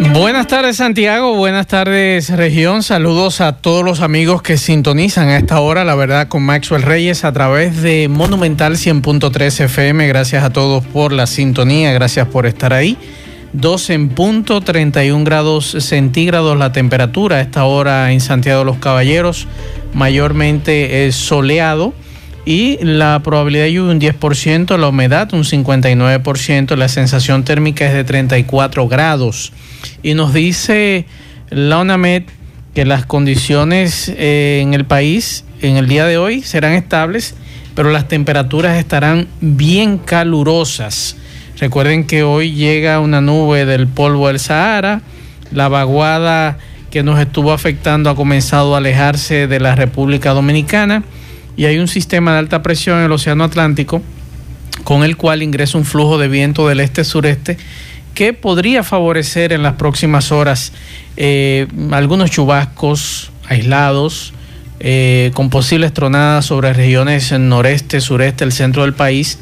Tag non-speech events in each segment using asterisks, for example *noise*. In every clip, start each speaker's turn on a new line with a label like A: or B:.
A: Buenas tardes Santiago, buenas tardes región, saludos a todos los amigos que sintonizan a esta hora, la verdad, con Maxwell Reyes a través de Monumental 100.3 FM, gracias a todos por la sintonía, gracias por estar ahí. 12 en punto, 31 grados centígrados la temperatura a esta hora en Santiago de los Caballeros, mayormente es soleado y la probabilidad de lluvia un 10%, la humedad un 59%, la sensación térmica es de 34 grados. Y nos dice la UNAMED que las condiciones eh, en el país en el día de hoy serán estables, pero las temperaturas estarán bien calurosas. Recuerden que hoy llega una nube del polvo del Sahara, la vaguada que nos estuvo afectando ha comenzado a alejarse de la República Dominicana y hay un sistema de alta presión en el Océano Atlántico con el cual ingresa un flujo de viento del este-sureste que podría favorecer en las próximas horas eh, algunos chubascos aislados eh, con posibles tronadas sobre regiones noreste, sureste, el centro del país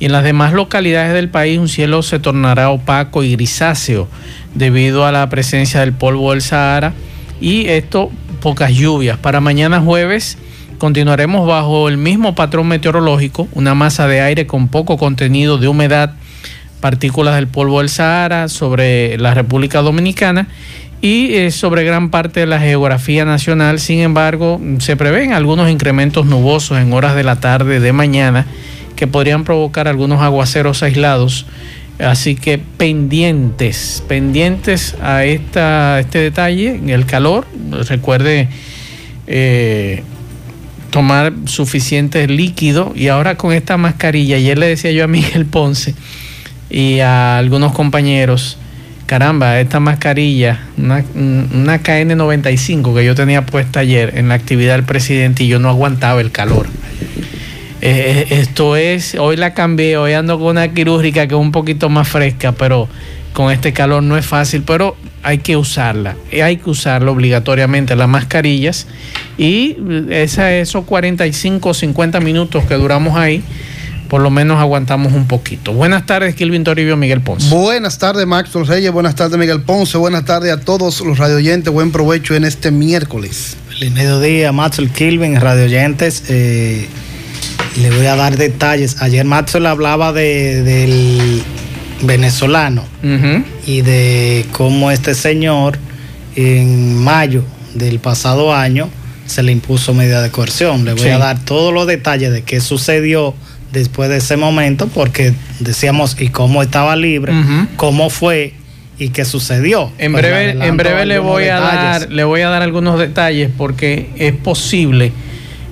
A: y en las demás localidades del país un cielo se tornará opaco y grisáceo debido a la presencia del polvo del Sahara y esto pocas lluvias. Para mañana jueves continuaremos bajo el mismo patrón meteorológico, una masa de aire con poco contenido de humedad, partículas del polvo del Sahara sobre la República Dominicana y eh, sobre gran parte de la geografía nacional. Sin embargo, se prevén algunos incrementos nubosos en horas de la tarde de mañana que podrían provocar algunos aguaceros aislados. Así que pendientes, pendientes a esta, este detalle, el calor. Recuerde eh, tomar suficiente líquido. Y ahora con esta mascarilla, ayer le decía yo a Miguel Ponce y a algunos compañeros, caramba, esta mascarilla, una, una KN95 que yo tenía puesta ayer en la actividad del presidente y yo no aguantaba el calor. Eh, esto es, hoy la cambié, hoy ando con una quirúrgica que es un poquito más fresca, pero con este calor no es fácil, pero hay que usarla, hay que usarla obligatoriamente, las mascarillas, y esa, esos 45 o 50 minutos que duramos ahí, por lo menos aguantamos un poquito. Buenas tardes, Kilvin Toribio, Miguel Ponce.
B: Buenas tardes, Max Reyes, buenas tardes, Miguel Ponce, buenas tardes a todos los radioyentes, buen provecho en este miércoles.
C: Feliz mediodía, Max Kilvin, radioyentes. Eh, le voy a dar detalles. Ayer Maxwell hablaba de, del venezolano. Y de cómo este señor en mayo del pasado año se le impuso medida de coerción. Le voy a dar todos los detalles de qué sucedió después de ese momento, porque decíamos y cómo estaba libre, cómo fue y qué sucedió.
A: En breve, en breve le voy a dar, le voy a dar algunos detalles porque es posible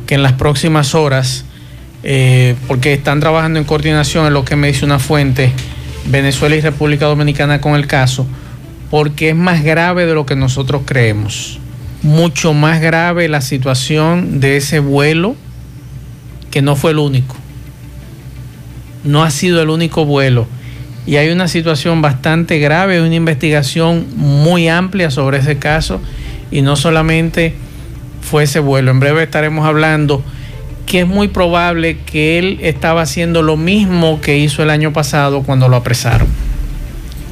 A: que en las próximas horas eh, porque están trabajando en coordinación en lo que me dice una fuente, Venezuela y República Dominicana con el caso, porque es más grave de lo que nosotros creemos. Mucho más grave la situación de ese vuelo, que no fue el único. No ha sido el único vuelo. Y hay una situación bastante grave, una investigación muy amplia sobre ese caso. Y no solamente fue ese vuelo. En breve estaremos hablando que es muy probable que él estaba haciendo lo mismo que hizo el año pasado cuando lo apresaron.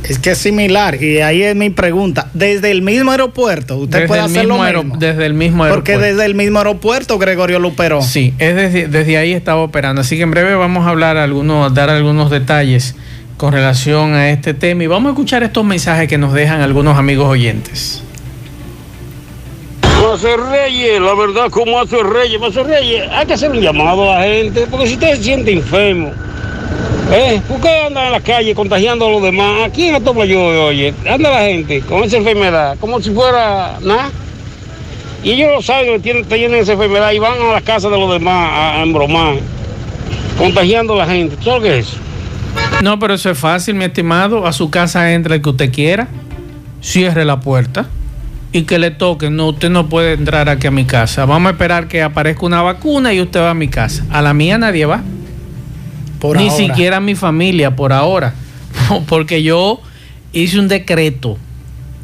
C: Es que es similar, y ahí es mi pregunta. Desde el mismo aeropuerto, usted puede hacer lo mismo.
A: Desde el mismo
C: aeropuerto. Porque desde el mismo aeropuerto, Gregorio Luperón.
A: Sí, es desde, desde ahí estaba operando. Así que en breve vamos a hablar algunos, dar algunos detalles con relación a este tema. Y vamos a escuchar estos mensajes que nos dejan algunos amigos oyentes
D: hacer Reyes, la verdad, como hace Reyes, hace Reyes, hay que hacer un llamado a la gente, porque si usted se siente enfermo, ¿eh? ¿por qué anda en la calle contagiando a los demás? Aquí en toma yo, oye, anda la gente con esa enfermedad, como si fuera nada. Y ellos lo saben, tienen, tienen esa enfermedad y van a la casa de los demás a, embromar, contagiando a la gente. ¿Sabes qué es?
A: No, pero eso es fácil, mi estimado. A su casa entra el que usted quiera, cierre la puerta y que le toquen, no, usted no puede entrar aquí a mi casa. Vamos a esperar que aparezca una vacuna y usted va a mi casa. A la mía nadie va. Por Ni siquiera mi familia por ahora. *laughs* Porque yo hice un decreto.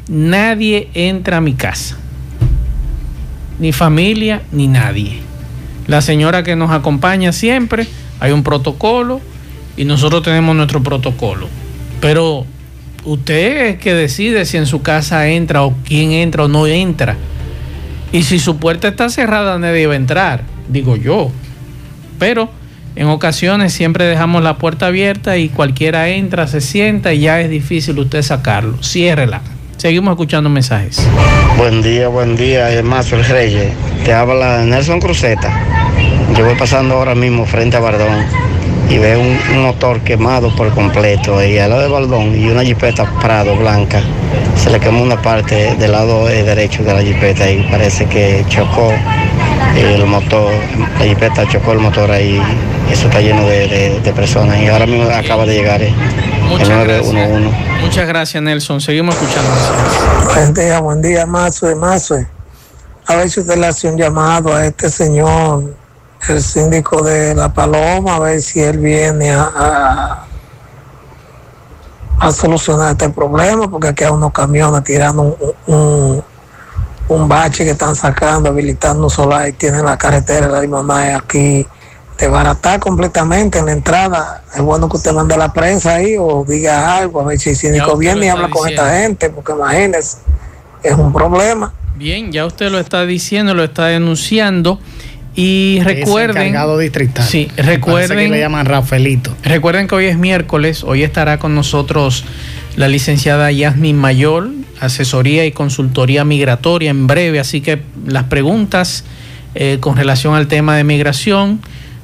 A: Nadie entra a mi casa. Ni familia, ni nadie. La señora que nos acompaña siempre, hay un protocolo y nosotros tenemos nuestro protocolo. Pero usted es que decide si en su casa entra o quién entra o no entra. Y si su puerta está cerrada, nadie va a entrar, digo yo. Pero en ocasiones siempre dejamos la puerta abierta y cualquiera entra, se sienta y ya es difícil usted sacarlo. Ciérrela. Seguimos escuchando mensajes.
E: Buen día, buen día, Mazo el Reyes. Te habla Nelson Cruzeta. Yo voy pasando ahora mismo frente a Bardón y veo un, motor quemado por completo y al lado de Baldón y una jipeta Prado blanca. Se le quemó una parte del lado derecho de la jipeta y parece que chocó el motor, la jipeta chocó el motor ahí. Eso está lleno de, personas y ahora mismo acaba de llegar eh,
A: Muchas el 911. Gracias. Muchas gracias Nelson. Seguimos escuchando.
F: Buen día, buen día, Mazo de Mazo. A ver si usted le hace un llamado a este señor el síndico de La Paloma a ver si él viene a, a, solucionar este problema, porque aquí hay unos camiones tirando un, un, bache que están sacando, habilitando solar y tienen la carretera de la mamá aquí baratar completamente en la entrada. Es bueno que usted mande a la prensa ahí o diga algo, a ver si el síndico viene y habla con esta gente, porque imagínese, es un problema.
A: Bien, ya usted lo está diciendo, lo está denunciando. Y recuerden.
C: distrital.
A: Sí, recuerden.
C: Que le llaman Rafaelito.
A: Recuerden que hoy es miércoles. Hoy estará con nosotros la licenciada Yasmin Mayor, asesoría y consultoría migratoria en breve. Así que las preguntas eh, con relación al tema de migración,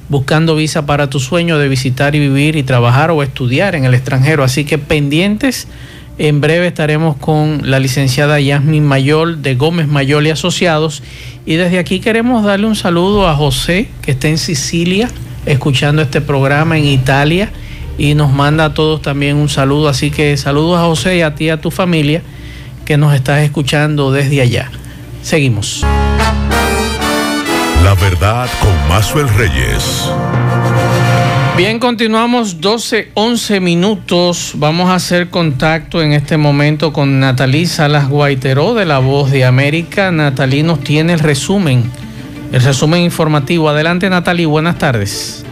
A: buscando visa para tu sueño de visitar y vivir y trabajar o estudiar en el extranjero. Así que pendientes. En breve estaremos con la licenciada Yasmin Mayor de Gómez Mayor y Asociados y desde aquí queremos darle un saludo a José, que está en Sicilia, escuchando este programa en Italia, y nos manda a todos también un saludo. Así que saludos a José y a ti y a tu familia que nos estás escuchando desde allá. Seguimos.
G: La verdad con Mazuel Reyes.
A: Bien, continuamos 12, 11 minutos. Vamos a hacer contacto en este momento con Natalí Salas Guaiteró de La Voz de América. Natalí nos tiene el resumen, el resumen informativo. Adelante Natalí, buenas tardes.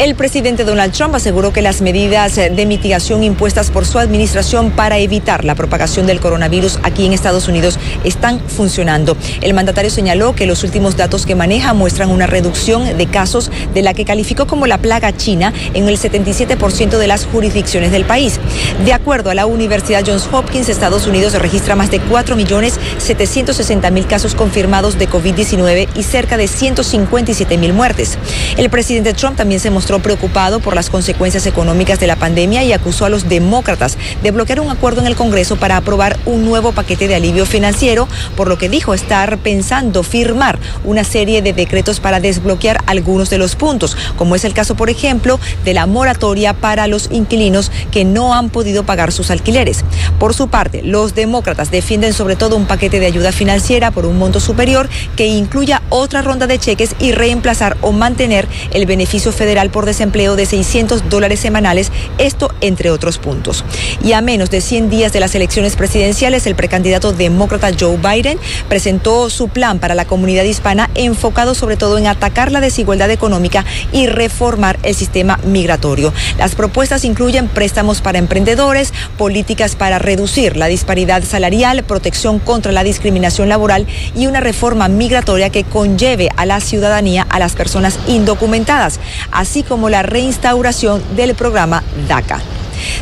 H: El presidente Donald Trump aseguró que las medidas de mitigación impuestas por su administración para evitar la propagación del coronavirus aquí en Estados Unidos están funcionando. El mandatario señaló que los últimos datos que maneja muestran una reducción de casos de la que calificó como la plaga china en el 77% de las jurisdicciones del país. De acuerdo a la Universidad Johns Hopkins, Estados Unidos registra más de 4.760.000 casos confirmados de COVID-19 y cerca de 157.000 muertes. El presidente Trump también se mostró mostró preocupado por las consecuencias económicas de la pandemia y acusó a los demócratas de bloquear un acuerdo en el Congreso para aprobar un nuevo paquete de alivio financiero, por lo que dijo estar pensando firmar una serie de decretos para desbloquear algunos de los puntos, como es el caso, por ejemplo, de la moratoria para los inquilinos que no han podido pagar sus alquileres. Por su parte, los demócratas defienden sobre todo un paquete de ayuda financiera por un monto superior que incluya otra ronda de cheques y reemplazar o mantener el beneficio federal por desempleo de 600 dólares semanales, esto entre otros puntos. Y a menos de 100 días de las elecciones presidenciales, el precandidato demócrata Joe Biden presentó su plan para la comunidad hispana enfocado sobre todo en atacar la desigualdad económica y reformar el sistema migratorio. Las propuestas incluyen préstamos para emprendedores, políticas para reducir la disparidad salarial, protección contra la discriminación laboral y una reforma migratoria que conlleve a la ciudadanía a las personas indocumentadas, así como la reinstauración del programa DACA.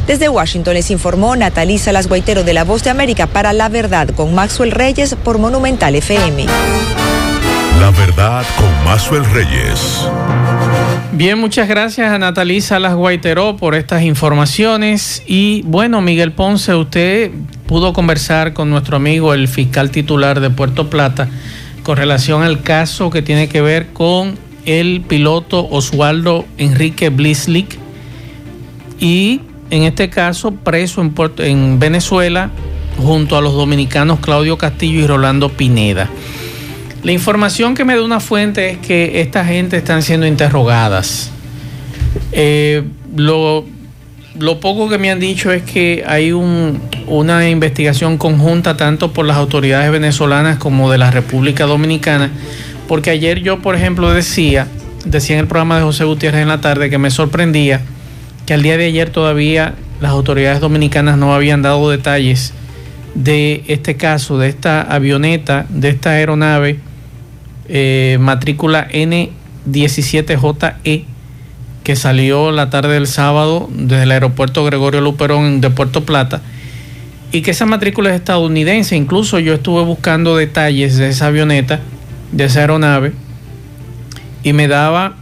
H: Desde Washington les informó Natalí Salas Guaitero de La Voz de América para La Verdad con Maxwell Reyes por Monumental FM.
G: La Verdad con Maxwell Reyes.
A: Bien, muchas gracias a Natalí Salas Guaiteró por estas informaciones. Y bueno, Miguel Ponce, usted pudo conversar con nuestro amigo, el fiscal titular de Puerto Plata, con relación al caso que tiene que ver con el piloto Oswaldo Enrique Blislick y en este caso preso en, en Venezuela junto a los dominicanos Claudio Castillo y Rolando Pineda. La información que me da una fuente es que esta gente están siendo interrogadas. Eh, lo, poco que me han dicho es que hay una investigación conjunta tanto por las autoridades venezolanas como de la República Dominicana, porque ayer yo, por ejemplo, decía, decía en el programa de José Gutiérrez en la tarde que me sorprendía que al día de ayer todavía las autoridades dominicanas no habían dado detalles de este caso, de esta avioneta, de esta aeronave eh, matrícula N17JE que salió la tarde del sábado desde el aeropuerto Gregorio Luperón de Puerto Plata y que esa matrícula es estadounidense. Incluso yo estuve buscando detalles de esa avioneta, de esa aeronave, y me daba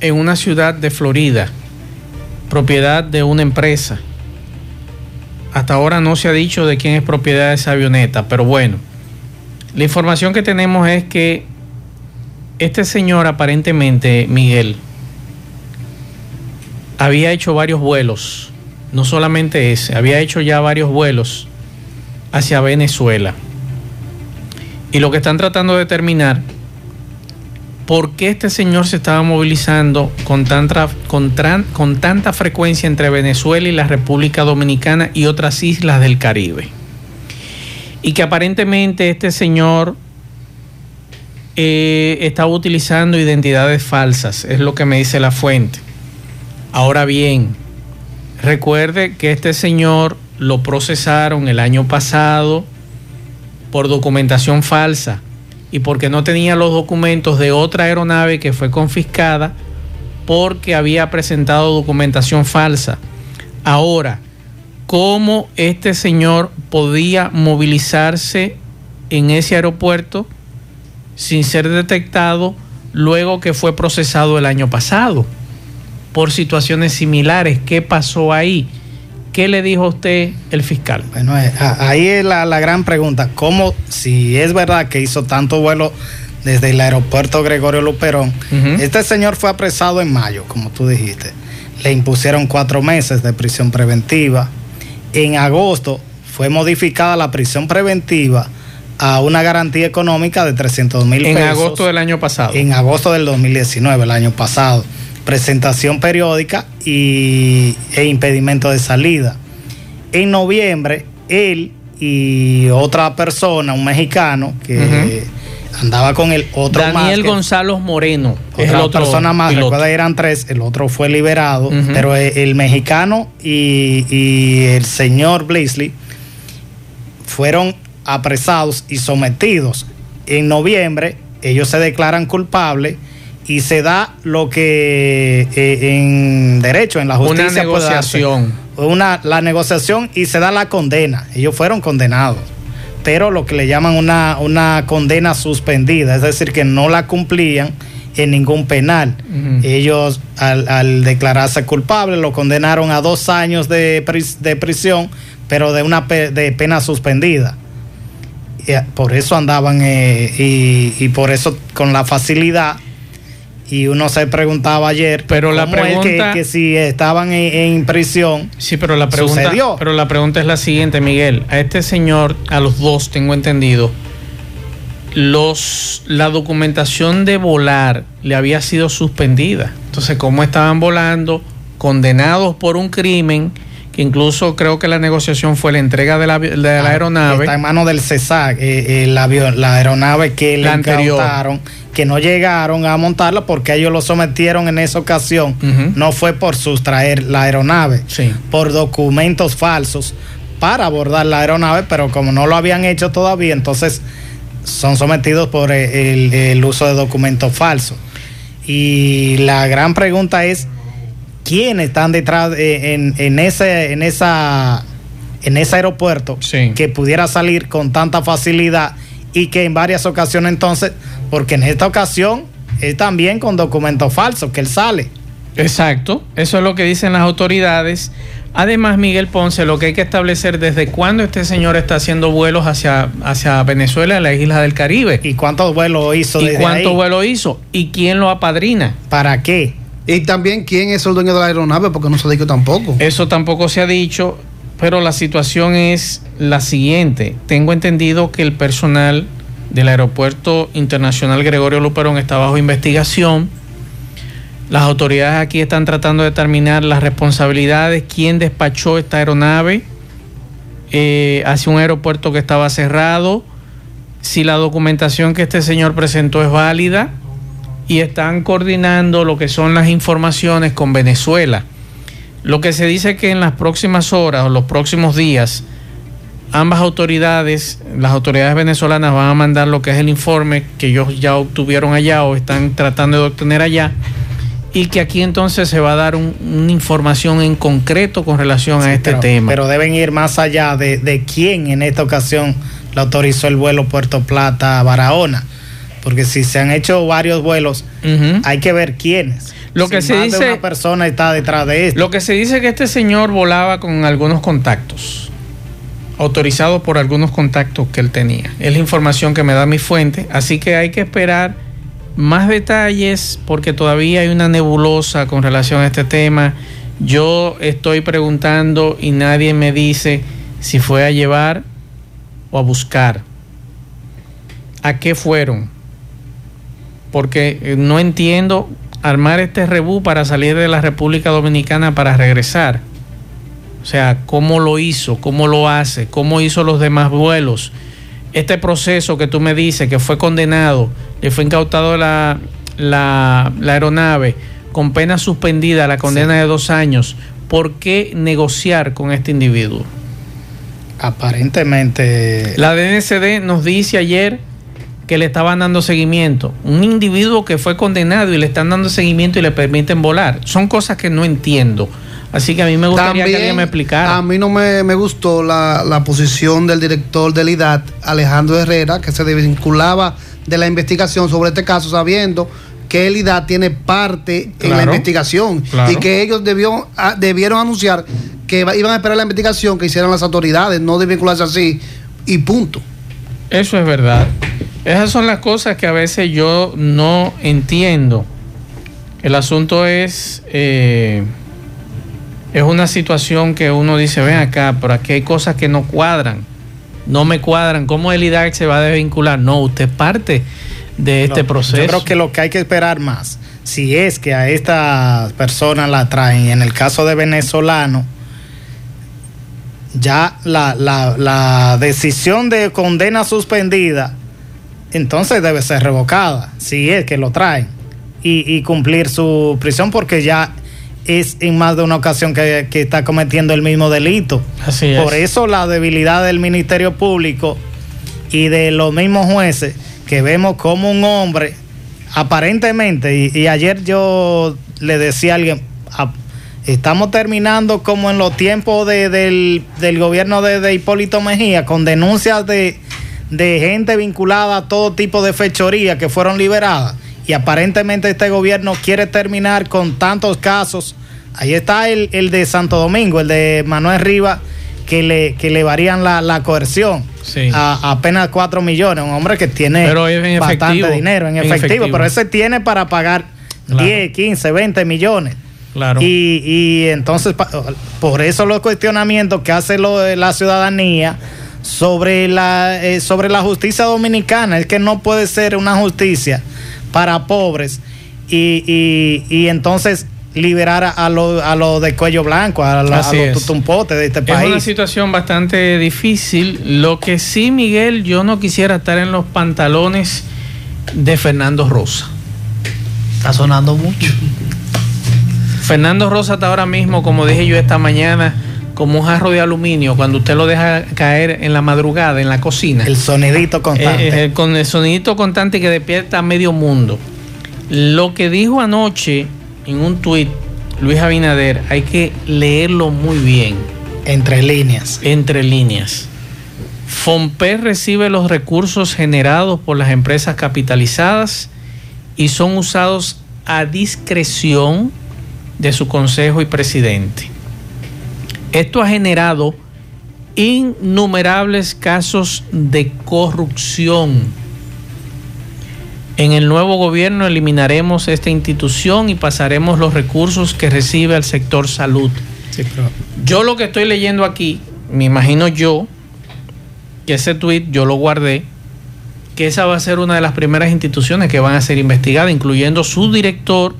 A: en una ciudad de Florida, propiedad de una empresa. Hasta ahora no se ha dicho de quién es propiedad de esa avioneta, pero bueno, la información que tenemos es que este señor aparentemente, Miguel, había hecho varios vuelos, no solamente ese, había hecho ya varios vuelos hacia Venezuela. Y lo que están tratando de determinar, por qué este señor se estaba movilizando con con, con tanta frecuencia entre Venezuela y la República Dominicana y otras islas del Caribe. Y que aparentemente este señor eh, estaba utilizando identidades falsas, es lo que me dice la fuente. Ahora bien, recuerde que este señor lo procesaron el año pasado por documentación falsa y porque no tenía los documentos de otra aeronave que fue confiscada porque había presentado documentación falsa. Ahora, ¿cómo este señor podía movilizarse en ese aeropuerto sin ser detectado luego que fue procesado el año pasado? por situaciones similares. ¿Qué pasó ahí? ¿Qué le dijo usted el fiscal?
C: Bueno, eh, ahí es la, gran pregunta. ¿Cómo, si es verdad que hizo tanto vuelo desde el aeropuerto Gregorio Luperón, este señor fue apresado en mayo, como tú dijiste. Le impusieron cuatro meses de prisión preventiva. En agosto fue modificada la prisión preventiva a una garantía económica de 300 mil pesos.
A: En agosto del año pasado.
C: En agosto del 2019, el año pasado presentación periódica y, e impedimento de salida. En noviembre, él y otra persona, un mexicano que andaba con el otro
A: Daniel Gonzalo Moreno.
C: Otra persona más, recuerda eran tres, el otro fue liberado, pero el, mexicano y, y, el señor Blaisley fueron apresados y sometidos. En noviembre, ellos se declaran culpables y se da lo que eh, en derecho, en la justicia.
A: Una negociación.
C: Una, la negociación y se da la condena. Ellos fueron condenados, pero lo que le llaman una, una condena suspendida, es decir, que no la cumplían en ningún penal. Ellos, al, declararse culpable, lo condenaron a dos años de, de prisión, pero de una de pena suspendida. por eso andaban eh, y, y por eso con la facilidad y uno se preguntaba ayer
A: pero la pregunta
C: que, si estaban en, prisión
A: sí pero la pregunta pero la pregunta es la siguiente Miguel. A este señor a los dos tengo entendido los la documentación de volar le había sido suspendida. Entonces cómo estaban volando condenados por un crimen que incluso creo que la negociación fue la entrega de la, de la ah, aeronave.
C: Está en manos del CESAC, eh, eh, la, aeronave que le incautaron, que no llegaron a montarla porque ellos lo sometieron en esa ocasión. No fue por sustraer la aeronave, por documentos falsos para abordar la aeronave, pero como no lo habían hecho todavía, entonces son sometidos por eh, el uso de documentos falsos. Y la gran pregunta es quiénes están detrás en, ese, en, esa, en ese aeropuerto que pudiera salir con tanta facilidad y que en varias ocasiones entonces, porque en esta ocasión es también con documentos falsos que él sale.
A: Exacto, eso es lo que dicen las autoridades. Además, Miguel Ponce, lo que hay que establecer desde cuándo este señor está haciendo vuelos hacia, hacia Venezuela, la isla del Caribe.
C: ¿Y cuántos vuelos hizo?
A: ¿Y cuántos vuelos hizo? ¿Y quién lo apadrina?
C: ¿Para qué?
B: Y también quién es el dueño de la aeronave, porque no se ha dicho tampoco.
A: Eso tampoco se ha dicho, pero la situación es la siguiente. Tengo entendido que el personal del Aeropuerto Internacional Gregorio Luperón está bajo investigación. Las autoridades aquí están tratando de determinar las responsabilidades, quién despachó esta aeronave eh, hacia un aeropuerto que estaba cerrado, si la documentación que este señor presentó es válida y están coordinando lo que son las informaciones con Venezuela. Lo que se dice que en las próximas horas o los próximos días, ambas autoridades, las autoridades venezolanas van a mandar lo que es el informe que ellos ya obtuvieron allá o están tratando de obtener allá y que aquí entonces se va a dar una información en concreto con relación a este tema.
C: Pero deben ir más allá de, de quién en esta ocasión le autorizó el vuelo Puerto Plata a Barahona porque si se han hecho varios vuelos, hay que ver quiénes.
A: Lo que se dice.
C: una persona está detrás de esto.
A: Lo que se dice es que este señor volaba con algunos contactos, autorizados por algunos contactos que él tenía. Es la información que me da mi fuente, así que hay que esperar más detalles porque todavía hay una nebulosa con relación a este tema. Yo estoy preguntando y nadie me dice si fue a llevar o a buscar. ¿A qué fueron? Porque eh, no entiendo armar este rebú para salir de la República Dominicana para regresar. O sea, ¿cómo lo hizo? ¿Cómo lo hace? ¿Cómo hizo los demás vuelos? Este proceso que tú me dices que fue condenado, le fue incautado la, la, aeronave con pena suspendida, la condena de dos años. ¿Por qué negociar con este individuo?
C: Aparentemente.
A: La DNCD nos dice ayer que le estaban dando seguimiento. Un individuo que fue condenado y le están dando seguimiento y le permiten volar. Son cosas que no entiendo. Así que a mí me gustaría que alguien me explicara.
B: A mí no me, gustó la, posición del director del IDAT, Alejandro Herrera, que se desvinculaba de la investigación sobre este caso, sabiendo que el IDAT tiene parte en la investigación y que ellos debió, ah, debieron anunciar que iban a esperar la investigación que hicieran las autoridades, no desvincularse así y punto.
A: Eso es verdad. Esas son las cosas que a veces yo no entiendo. El asunto es, eh, es una situación que uno dice, ven acá, pero aquí hay cosas que no cuadran, no me cuadran. ¿Cómo el IDAC se va a desvincular? No, usted parte de este proceso. Yo
C: creo que lo que hay que esperar más, si es que a esta persona la traen, en el caso de venezolano, ya la, la decisión de condena suspendida entonces debe ser revocada, si es que lo traen, y, cumplir su prisión porque ya es en más de una ocasión que, está cometiendo el mismo delito.
A: Así
C: Por eso la debilidad del Ministerio Público y de los mismos jueces que vemos como un hombre, aparentemente, y, ayer yo le decía a alguien, estamos terminando como en los tiempos del, gobierno de, de Hipólito Mejía, con denuncias de de gente vinculada a todo tipo de fechoría que fueron liberadas. Y aparentemente este gobierno quiere terminar con tantos casos. Ahí está el, de Santo Domingo, el de Manuel Rivas, que le, que le varían la, coerción a, apenas 4 millones. Un hombre que tiene bastante dinero en, efectivo, pero ese tiene para pagar 10, 15, 20 millones.
A: Claro.
C: Y, y entonces, por eso los cuestionamientos que hace lo la ciudadanía sobre la, eh, sobre la justicia dominicana. Es que no puede ser una justicia para pobres y, y, entonces liberar a los a lo de cuello blanco, a, los tutumpotes de este país.
A: Es una situación bastante difícil. Lo que sí, Miguel, yo no quisiera estar en los pantalones de Fernando Rosa.
C: Está sonando mucho.
A: Fernando Rosa está ahora mismo, como dije yo esta mañana, como un jarro de aluminio cuando usted lo deja caer en la madrugada en la cocina.
C: El sonidito constante.
A: Eh, eh, con el sonidito constante que despierta a medio mundo. Lo que dijo anoche en un tuit Luis Abinader hay que leerlo muy bien.
C: Entre líneas.
A: Entre líneas. FOMPE recibe los recursos generados por las empresas capitalizadas y son usados a discreción de su consejo y presidente. Esto ha generado innumerables casos de corrupción. En el nuevo gobierno eliminaremos esta institución y pasaremos los recursos que recibe al sector salud. Yo lo que estoy leyendo aquí, me imagino yo, que ese tweet yo lo guardé, que esa va a ser una de las primeras instituciones que van a ser investigadas, incluyendo su director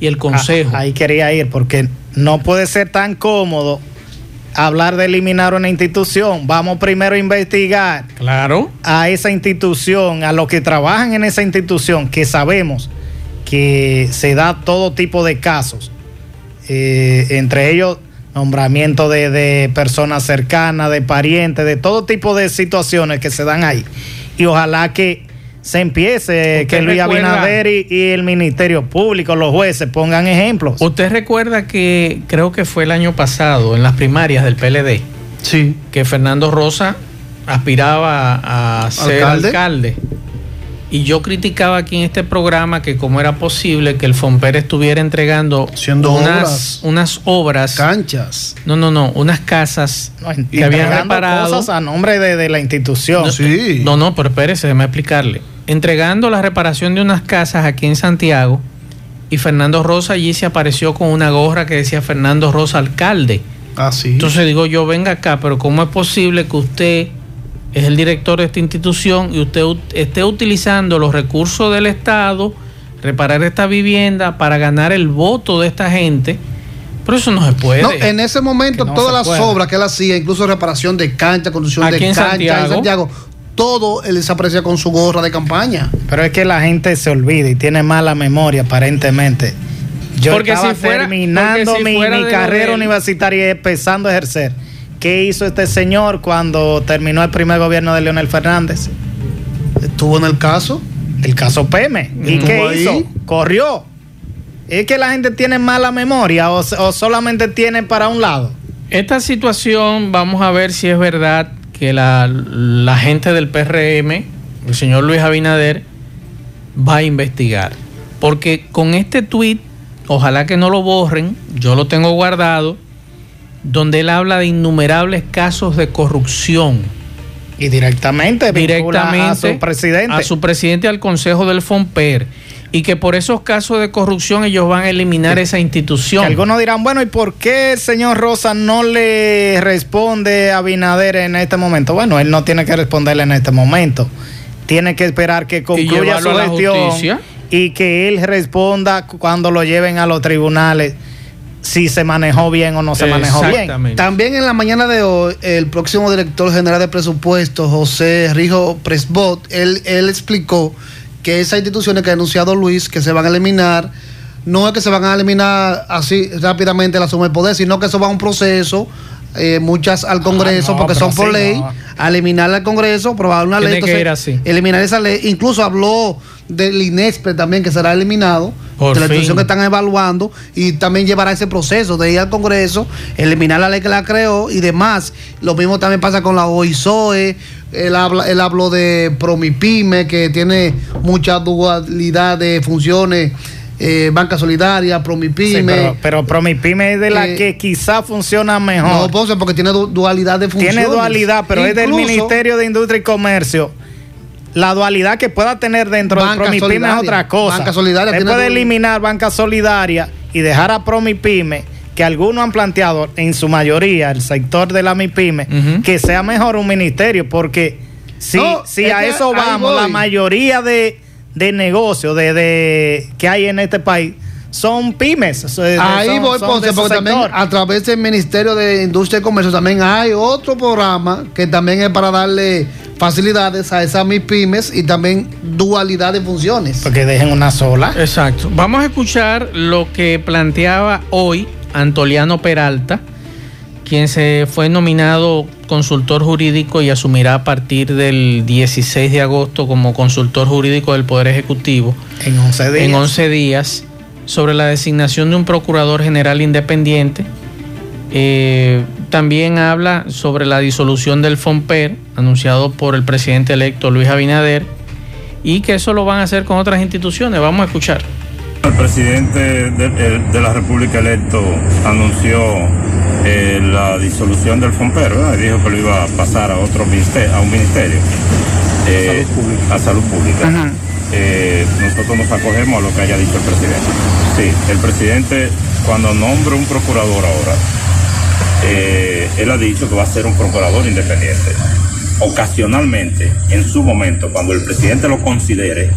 A: y el consejo.
C: Ah, ahí quería ir, porque no puede ser tan cómodo hablar de eliminar una institución. Vamos primero a investigar
A: claro.
C: a esa institución, a los que trabajan en esa institución, que sabemos que se da todo tipo de casos, eh, entre ellos nombramiento de, de personas cercanas, de parientes, de todo tipo de situaciones que se dan ahí. Y ojalá que se empiece, que Luis Abinader y, el Ministerio Público, los jueces pongan ejemplos.
A: ¿Usted recuerda que creo que fue el año pasado, en las primarias del PLD?
B: Sí.
A: Que Fernando Rosa aspiraba a ser alcalde y yo criticaba aquí en este programa que cómo era posible que el Fomper estuviera entregando unas obras, unas obras.
B: Canchas.
A: No, no, no, unas casas que habían reparado.
C: cosas a nombre de, la institución.
A: No, sí. No, no, pero espérese, déjame explicarle. Entregando la reparación de unas casas aquí en Santiago y Fernando Rosa allí se apareció con una gorra que decía Fernando Rosa alcalde.
B: Ah, sí.
A: Entonces digo yo, venga acá, pero ¿cómo es posible que usted es el director de esta institución y usted esté utilizando los recursos del Estado, reparar esta vivienda para ganar el voto de esta gente. Pero eso no se puede. No,
B: en ese momento todas las obras que él hacía, incluso reparación de cancha, construcción de cancha en Santiago, todo él se aprecia con su gorra de campaña.
C: Pero es que la gente se olvida y tiene mala memoria aparentemente. Yo porque estaba si terminando mi, mi carrera universitaria y empezando a ejercer ¿Qué hizo este señor cuando terminó el primer gobierno de Leonel Fernández?
B: Estuvo en el caso.
C: El caso Peme. ¿Y qué hizo? Corrió. ¿Es que la gente tiene mala memoria o, solamente tiene para un lado?
A: Esta situación, vamos a ver si es verdad que la, la gente del PRM, el señor Luis Abinader, va a investigar. Porque con este tuit, ojalá que no lo borren, yo lo tengo guardado donde él habla de innumerables casos de corrupción.
C: Y directamente,
A: directamente a su presidente. A su presidente al Consejo del FOMPER. Y que por esos casos de corrupción ellos van a eliminar esa institución.
C: algunos dirán, bueno, ¿y por qué el señor Rosa no le responde a Binader en este momento? Bueno, él no tiene que responderle en este momento. Tiene que esperar que concluya su gestión y que él responda cuando lo lleven a los tribunales si se manejó bien o no se manejó bien.
B: También en la mañana de hoy, el próximo director general de presupuestos, José Rijo Presbot, él, él explicó que esas instituciones que ha anunciado Luis, que se van a eliminar, no es que se van a eliminar así rápidamente la suma de poder, sino que eso va a un proceso eh, muchas al Congreso, ah, porque son por ley, a eliminarla al Congreso, probar una ley. Eliminar esa ley. Incluso habló del INESPRE también, que será eliminado, de la institución que están evaluando, y también llevará ese proceso de ir al Congreso, eliminar la ley que la creó y demás. Lo mismo también pasa con la OISOE. Él, habla, él habló de Promipime, que tiene mucha dualidad de funciones eh, Banca Solidaria, Promipime.
C: pero, Promipime es de la eh, que quizá funciona mejor.
B: No, porque tiene dualidad de funciones.
C: Tiene dualidad, pero es del Ministerio de Industria y Comercio. La dualidad que pueda tener dentro de Promipime es otra cosa.
B: Banca Solidaria.
C: Se puede eliminar Banca Solidaria y dejar a Promipime que algunos han planteado, en su mayoría, el sector de la MIPYME, que sea mejor un ministerio, porque si, si a eso vamos, la mayoría de de negocio de, de, que hay en este país son pymes.
B: Ahí voy, porque también a través del Ministerio de Industria y Comercio también hay otro programa que también es para darle facilidades a esas pymes y también dualidad de funciones.
C: Porque dejen una sola.
A: Exacto. Vamos a escuchar lo que planteaba hoy Antoliano Peralta quien se fue nominado consultor jurídico y asumirá a partir del 16 de agosto como consultor jurídico del Poder Ejecutivo.
C: En 11 días.
A: En 11 días, sobre la designación de un procurador general independiente. Eh, también habla sobre la disolución del FOMPER, anunciado por el presidente electo Luis Abinader, y que eso lo van a hacer con otras instituciones. Vamos a escuchar.
I: El presidente de, la República electo anunció eh, la disolución del FOMPER, Y dijo que lo iba a pasar a otro ministerio, a un ministerio, a salud pública. eh, nosotros nos acogemos a lo que haya dicho el presidente. Sí, el presidente cuando nombra un procurador ahora, eh, él ha dicho que va a ser un procurador independiente. Ocasionalmente, en su momento, cuando el presidente lo considere,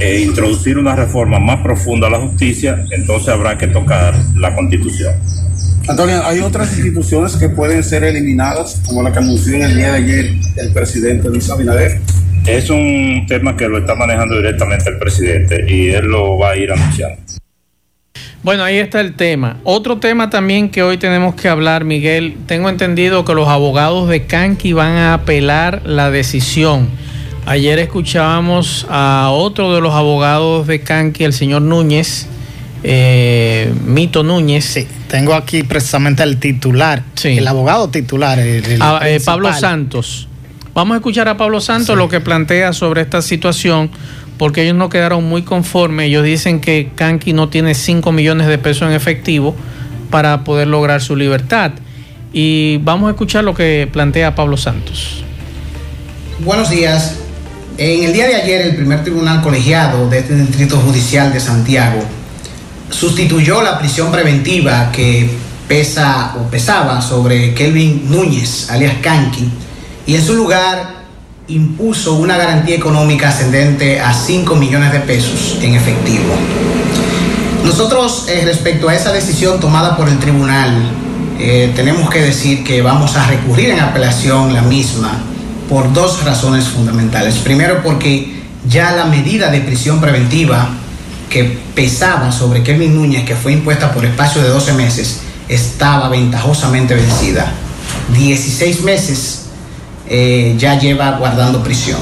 I: eh, introducir una reforma más profunda a la justicia, entonces habrá que tocar la constitución.
J: Antonio, hay otras instituciones que pueden ser eliminadas, como la que anunció en el día de ayer el presidente Luis Abinader.
I: Es un tema que lo está manejando directamente el presidente y él lo va a ir anunciando.
A: Bueno, ahí está el tema. Otro tema también que hoy tenemos que hablar, Miguel. Tengo entendido que los abogados de Canqui van a apelar la decisión. Ayer escuchábamos a otro de los abogados de Canqui, el señor Núñez, eh, Mito Núñez.
C: Sí, tengo aquí precisamente el titular, el abogado titular.
A: Ah, eh, Pablo Santos. Vamos a escuchar a Pablo Santos lo que plantea sobre esta situación porque ellos no quedaron muy conformes. Ellos dicen que Kanki no tiene 5 millones de pesos en efectivo para poder lograr su libertad. Y vamos a escuchar lo que plantea Pablo Santos.
K: Buenos días. En el día de ayer, el primer tribunal colegiado de este Distrito Judicial de Santiago sustituyó la prisión preventiva que pesa o pesaba sobre Kelvin Núñez, alias Kanki, y en su lugar impuso una garantía económica ascendente a 5 millones de pesos en efectivo. Nosotros, eh, respecto a esa decisión tomada por el tribunal, eh, tenemos que decir que vamos a recurrir en apelación la misma por dos razones fundamentales. Primero, porque ya la medida de prisión preventiva que pesaba sobre Kevin Núñez, que fue impuesta por espacio de 12 meses, estaba ventajosamente vencida. 16 meses eh, ya lleva guardando prisión.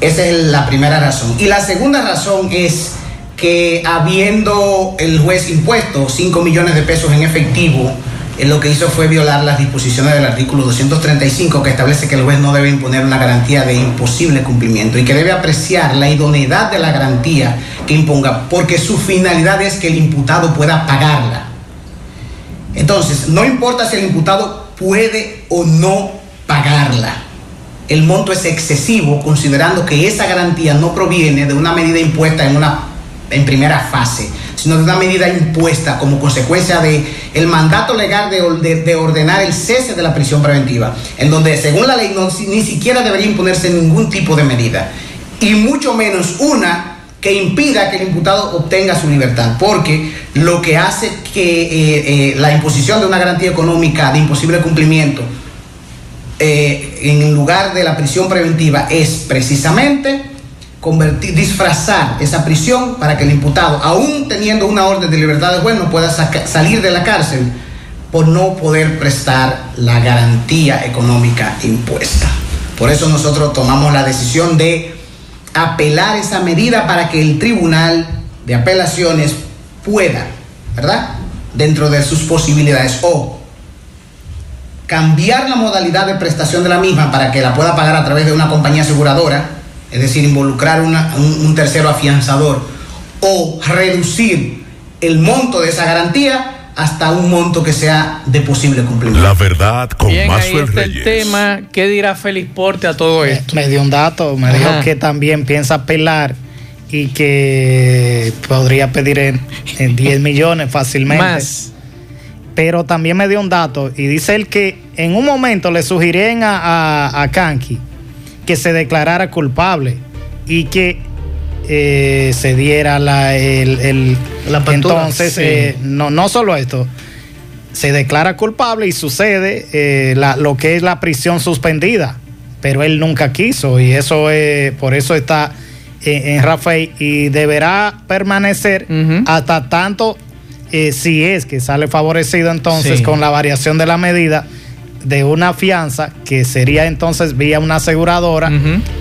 K: Esa es la primera razón. Y la segunda razón es que habiendo el juez impuesto 5 millones de pesos en efectivo, eh, lo que hizo fue violar las disposiciones del artículo 235 que establece que el juez no debe imponer una garantía de imposible cumplimiento y que debe apreciar la idoneidad de la garantía que imponga, porque su finalidad es que el imputado pueda pagarla. Entonces, no importa si el imputado puede o no pagarla. El monto es excesivo considerando que esa garantía no proviene de una medida impuesta en una en primera fase, sino de una medida impuesta como consecuencia de mandato legal de, de, ordenar el cese de la prisión preventiva, en donde según la ley no, ni siquiera debería imponerse ningún tipo de medida, y mucho menos una que impida que el imputado obtenga su libertad, porque lo que hace que eh, eh, la imposición de una garantía económica de imposible cumplimiento eh, en lugar de la prisión preventiva es precisamente convertir, disfrazar esa prisión para que el imputado, aún teniendo una orden de libertad de juez, no pueda salir de la cárcel por no poder prestar la garantía económica impuesta. Por eso nosotros tomamos la decisión de apelar esa medida para que el tribunal de apelaciones pueda, ¿verdad? Dentro de sus posibilidades o cambiar la modalidad de prestación de la misma para que la pueda pagar a través de una compañía aseguradora, es decir, involucrar un, tercero afianzador, o reducir el monto de esa garantía hasta un monto que sea de posible cumplimiento.
G: La verdad con
A: Bien, ahí está el tema. ¿Qué dirá Félix Porte a todo esto?
C: Me, dio un dato, me dijo que también piensa apelar y que podría pedir en, en 10 *laughs* millones fácilmente.
A: Más
C: pero también me dio un dato y dice él que en un momento le sugirieron a, a, Kanki que se declarara culpable y que eh, se diera la, el, entonces eh, no, no solo esto se declara culpable y sucede eh, lo que es la prisión suspendida pero él nunca quiso y eso es por eso está en, Rafael y deberá permanecer hasta tanto si es que sale favorecido entonces con la variación de la medida de una fianza que sería entonces vía una aseguradora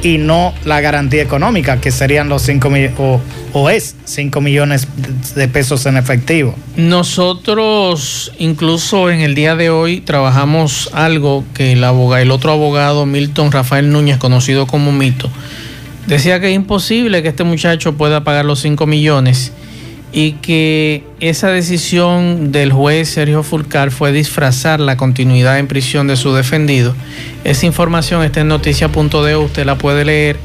C: y no la garantía económica que serían los 5 millones o, es 5 millones de pesos en efectivo.
A: Nosotros incluso en el día de hoy trabajamos algo que el, abogado, el otro abogado Milton Rafael Núñez, conocido como Mito, decía que es imposible que este muchacho pueda pagar los 5 millones y que esa decisión del juez Sergio Fulcar fue disfrazar la continuidad en prisión de su defendido. Esa información está en noticia.de, usted la puede leer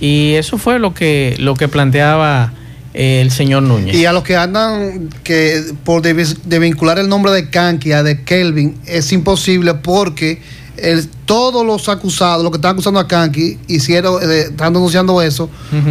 A: Y eso fue lo que, lo que planteaba eh, el señor Núñez.
B: Y a los que andan que por de, vincular el nombre de Kanki a de Kelvin es imposible porque el, todos los acusados, los que están acusando a Kanki, hicieron, eh, están denunciando eso,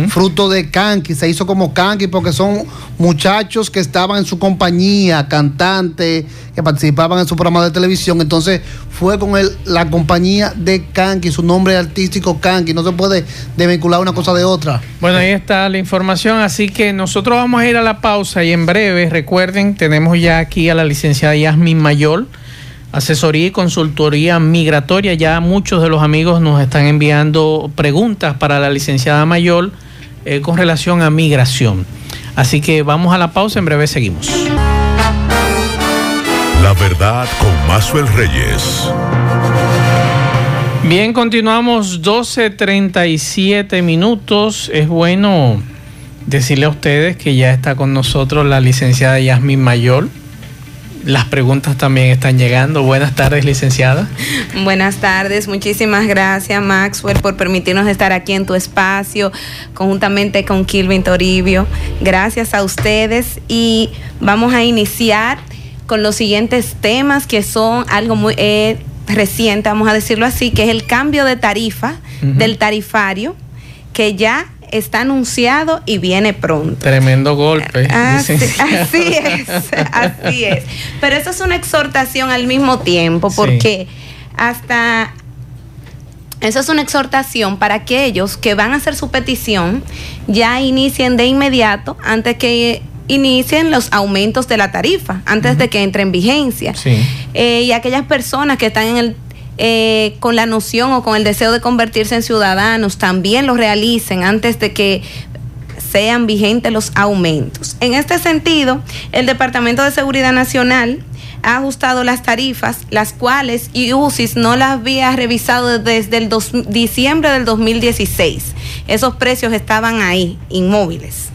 B: fruto de Kanki, se hizo como Kanki porque son muchachos que estaban en su compañía, cantantes, que participaban en su programa de televisión, entonces fue con el, la compañía de Kanki, su nombre artístico Kanki, no se puede desvincular una cosa de otra.
A: Bueno, ahí está la información, así que nosotros vamos a ir a la pausa y en breve, recuerden, tenemos ya aquí a la licenciada Yasmin Mayor asesoría y consultoría migratoria. Ya muchos de los amigos nos están enviando preguntas para la licenciada mayor eh, con relación a migración. Así que vamos a la pausa, en breve seguimos.
G: La verdad con Mazuel Reyes.
A: Bien, continuamos 12.37 minutos. Es bueno decirle a ustedes que ya está con nosotros la licenciada Yasmin Mayor las preguntas también están llegando. Buenas tardes, licenciada.
L: Buenas tardes, muchísimas gracias Maxwell por permitirnos estar aquí en tu espacio, conjuntamente con Kilvin Toribio. Gracias a ustedes y vamos a iniciar con los siguientes temas que son algo muy eh, reciente, vamos a decirlo así, que es el cambio de tarifa del tarifario que ya está anunciado y viene pronto.
A: Tremendo golpe.
L: Ah, *laughs* así, es, así es. Pero eso es una exhortación al mismo tiempo, porque hasta eso es una exhortación para aquellos que van a hacer su petición, ya inicien de inmediato antes que inicien los aumentos de la tarifa, antes de que entre en vigencia. Eh, y aquellas personas que están en el eh, con la noción o con el deseo de convertirse en ciudadanos también lo realicen antes de que sean vigentes los aumentos. En este sentido, el Departamento de Seguridad Nacional ha ajustado las tarifas, las cuales UCIS no las había revisado desde el diciembre del 2016. Esos precios estaban ahí, inmóviles.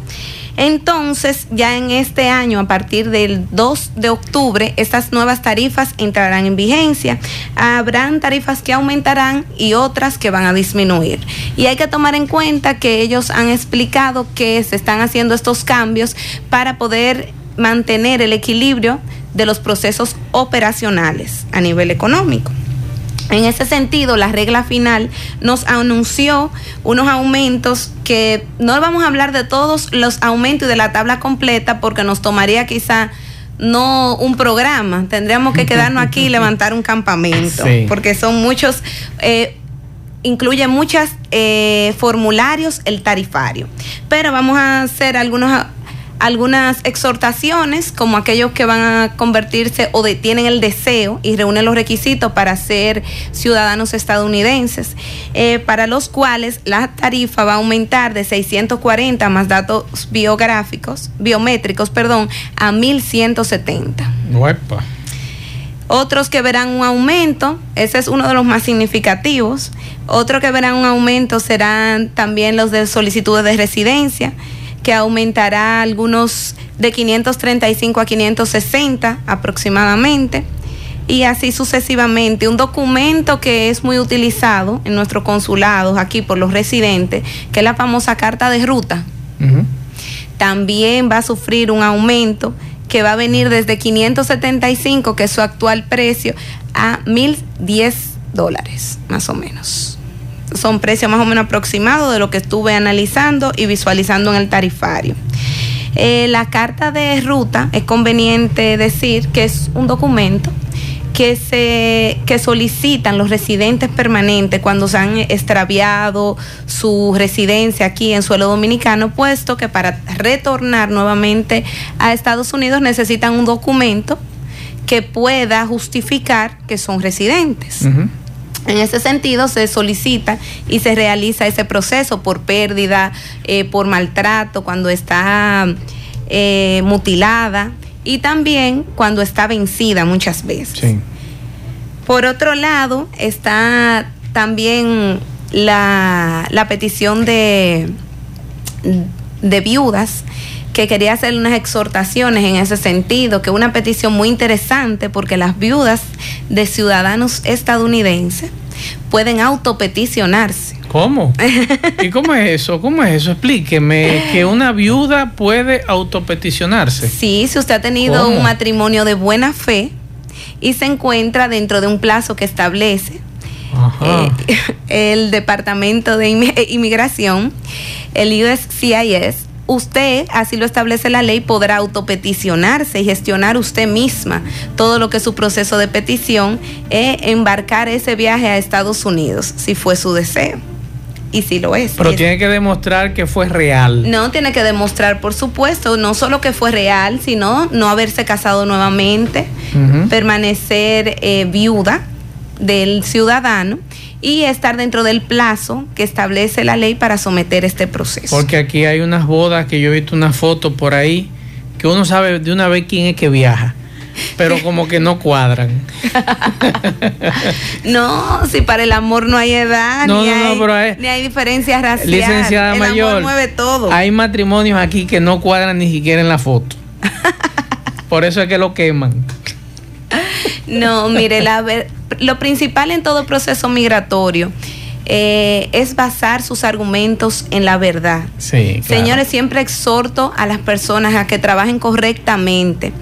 L: Entonces, ya en este año, a partir del 2 de octubre, estas nuevas tarifas entrarán en vigencia. Habrán tarifas que aumentarán y otras que van a disminuir. Y hay que tomar en cuenta que ellos han explicado que se están haciendo estos cambios para poder mantener el equilibrio de los procesos operacionales a nivel económico. En ese sentido, la regla final nos anunció unos aumentos que no vamos a hablar de todos los aumentos y de la tabla completa porque nos tomaría quizá no un programa, tendríamos que quedarnos aquí y *laughs* levantar un campamento, porque son muchos, eh, incluye muchos eh, formularios el tarifario. Pero vamos a hacer algunos algunas exhortaciones, como aquellos que van a convertirse o tienen el deseo y reúnen los requisitos para ser ciudadanos estadounidenses, eh, para los cuales la tarifa va a aumentar de 640 más datos biográficos, biométricos, perdón, a 1170. Otros que verán un aumento, ese es uno de los más significativos. Otros que verán un aumento serán también los de solicitudes de residencia que aumentará algunos de 535 a 560 aproximadamente y así sucesivamente. Un documento que es muy utilizado en nuestros consulados aquí por los residentes, que es la famosa carta de ruta. También va a sufrir un aumento que va a venir desde 575, que es su actual precio, a 1010 dólares, más o menos son precios más o menos aproximados de lo que estuve analizando y visualizando en el tarifario. Eh, la carta de ruta es conveniente decir que es un documento que se que solicitan los residentes permanentes cuando se han extraviado su residencia aquí en suelo dominicano, puesto que para retornar nuevamente a Estados Unidos necesitan un documento que pueda justificar que son residentes. En ese sentido, se solicita y se realiza ese proceso por pérdida, eh, por maltrato, cuando está eh, mutilada y también cuando está vencida muchas veces. Por otro lado, está también la, la petición de, de viudas que quería hacer unas exhortaciones en ese sentido, que una petición muy interesante porque las viudas de ciudadanos estadounidenses pueden autopeticionarse
A: ¿Cómo? *laughs* ¿Y cómo es eso? ¿Cómo es eso? Explíqueme que una viuda puede autopeticionarse.
L: Sí, si usted ha tenido un matrimonio de buena fe y se encuentra dentro de un plazo que establece eh, *laughs* el Departamento de Inmigración, el USCIS, usted, así lo establece la ley, podrá autopeticionarse y gestionar usted misma todo lo que es su proceso de petición e embarcar ese viaje a Estados Unidos, si fue su deseo. Y si lo es.
A: Pero tiene que demostrar que fue real.
L: No, tiene que demostrar, por supuesto, no solo que fue real, sino no haberse casado nuevamente, permanecer eh, viuda del ciudadano y estar dentro del plazo que establece la ley para someter este proceso.
A: Porque aquí hay unas bodas que yo he visto una foto por ahí que uno sabe de una vez quién es que viaja. Pero *laughs* como que no cuadran. *laughs*
L: no, si para el amor no hay edad, ni, hay, ni, hay, diferencias raciales.
A: Licenciada el Amor
L: mueve todo.
A: Hay matrimonios aquí que no cuadran ni siquiera en la foto. *laughs* Por eso es que lo queman.
L: No, mire, la ver, lo principal en todo proceso migratorio eh, es basar sus argumentos en la verdad.
A: Sí,
L: Señores, siempre exhorto a las personas a que trabajen correctamente.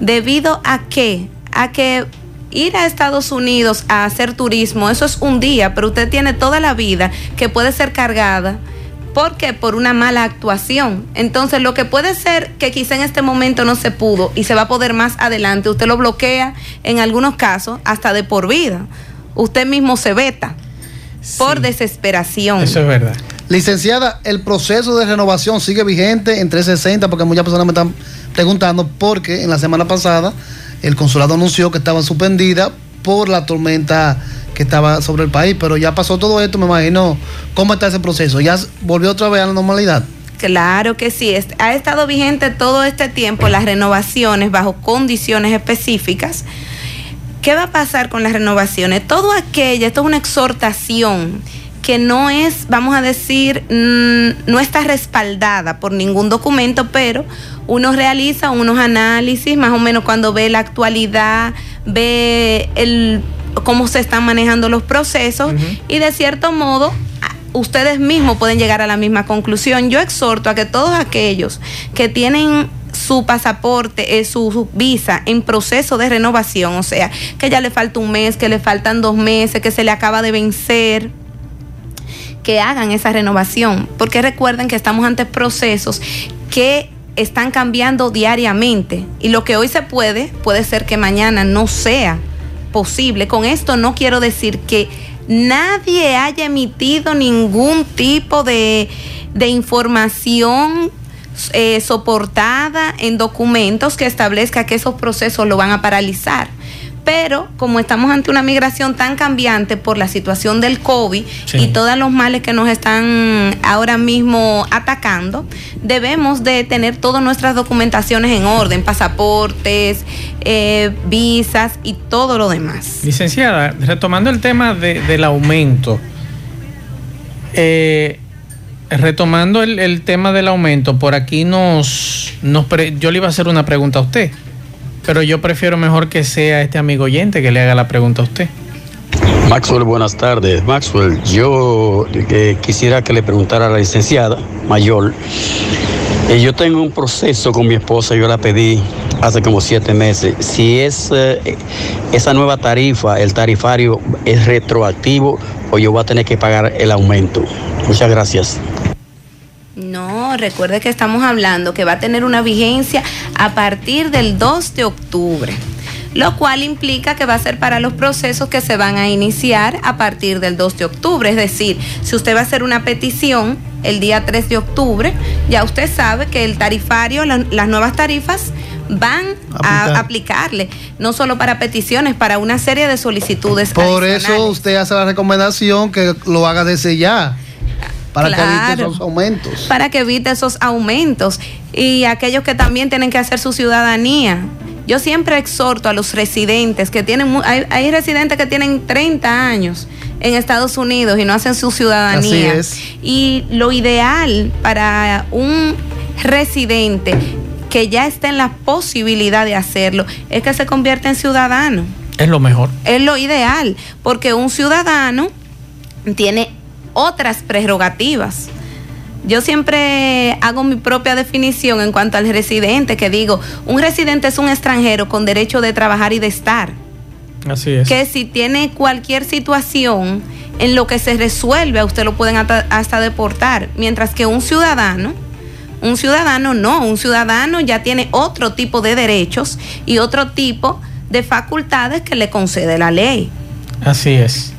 L: ¿Debido a qué? A que ir a Estados Unidos a hacer turismo, eso es un día, pero usted tiene toda la vida que puede ser cargada ¿Por qué? Por una mala actuación. Entonces, lo que puede ser que quizá en este momento no se pudo y se va a poder más adelante, usted lo bloquea en algunos casos hasta de por vida. Usted mismo se veta por desesperación.
A: Eso es verdad.
B: Licenciada, el proceso de renovación sigue vigente en 360 porque muchas personas me están preguntando porque en la semana pasada el consulado anunció que estaba suspendida por la tormenta que estaba sobre el país, pero ya pasó todo esto, me imagino, ¿cómo está ese proceso? ¿Ya volvió otra vez a la normalidad?
L: Claro que sí, ha estado vigente todo este tiempo las renovaciones bajo condiciones específicas. ¿Qué va a pasar con las renovaciones? Todo aquello, esto es una exhortación que no es, vamos a decir, mm, no está respaldada por ningún documento, pero uno realiza unos análisis, más o menos cuando ve la actualidad, ve el cómo se están manejando los procesos y de cierto modo ustedes mismos pueden llegar a la misma conclusión. Yo exhorto a que todos aquellos que tienen su pasaporte, eh, su, visa en proceso de renovación, o sea, que ya le falta un mes, que le faltan dos meses, que se le acaba de vencer, que hagan esa renovación, porque recuerden que estamos ante procesos que están cambiando diariamente. Y lo que hoy se puede, puede ser que mañana no sea posible. Con esto no quiero decir que nadie haya emitido ningún tipo de, información eh, soportada en documentos que establezca que esos procesos lo van a paralizar pero como estamos ante una migración tan cambiante por la situación del COVID y todos los males que nos están ahora mismo atacando, debemos de tener todas nuestras documentaciones en orden, pasaportes, eh, visas y todo lo demás.
A: Licenciada, retomando el tema del aumento, eh, retomando el, tema del aumento, por aquí nos, nos yo le iba a hacer una pregunta a usted. Pero yo prefiero mejor que sea este amigo oyente que le haga la pregunta a usted.
M: Maxwell, buenas tardes. Maxwell, yo eh, quisiera que le preguntara a la licenciada mayor. Eh, yo tengo un proceso con mi esposa, yo la pedí hace como siete meses. Si es eh, esa nueva tarifa, el tarifario es retroactivo o yo voy a tener que pagar el aumento. Muchas gracias.
L: Recuerde que estamos hablando que va a tener una vigencia a partir del 2 de octubre, lo cual implica que va a ser para los procesos que se van a iniciar a partir del 2 de octubre. Es decir, si usted va a hacer una petición el día 3 de octubre, ya usted sabe que el tarifario, las nuevas tarifas van a aplicarle, no solo para peticiones, para una serie de solicitudes.
B: Por eso usted hace la recomendación que lo haga desde ya para que evite esos aumentos.
L: Para que evite esos aumentos. Y aquellos que también tienen que hacer su ciudadanía. Yo siempre exhorto a los residentes que tienen, hay, hay residentes que tienen 30 años en Estados Unidos y no hacen su ciudadanía.
B: Así es.
L: Y lo ideal para un residente que ya esté en la posibilidad de hacerlo es que se convierta en ciudadano.
A: Es lo mejor.
L: Es lo ideal, porque un ciudadano tiene otras prerrogativas. Yo siempre hago mi propia definición en cuanto al residente, que digo, un residente es un extranjero con derecho de trabajar y de estar.
A: Así es.
L: Que si tiene cualquier situación en lo que se resuelve, a usted lo pueden hasta, hasta deportar, mientras que un ciudadano, un ciudadano no, un ciudadano ya tiene otro tipo de derechos y otro tipo de facultades que le concede la ley.
A: Así es.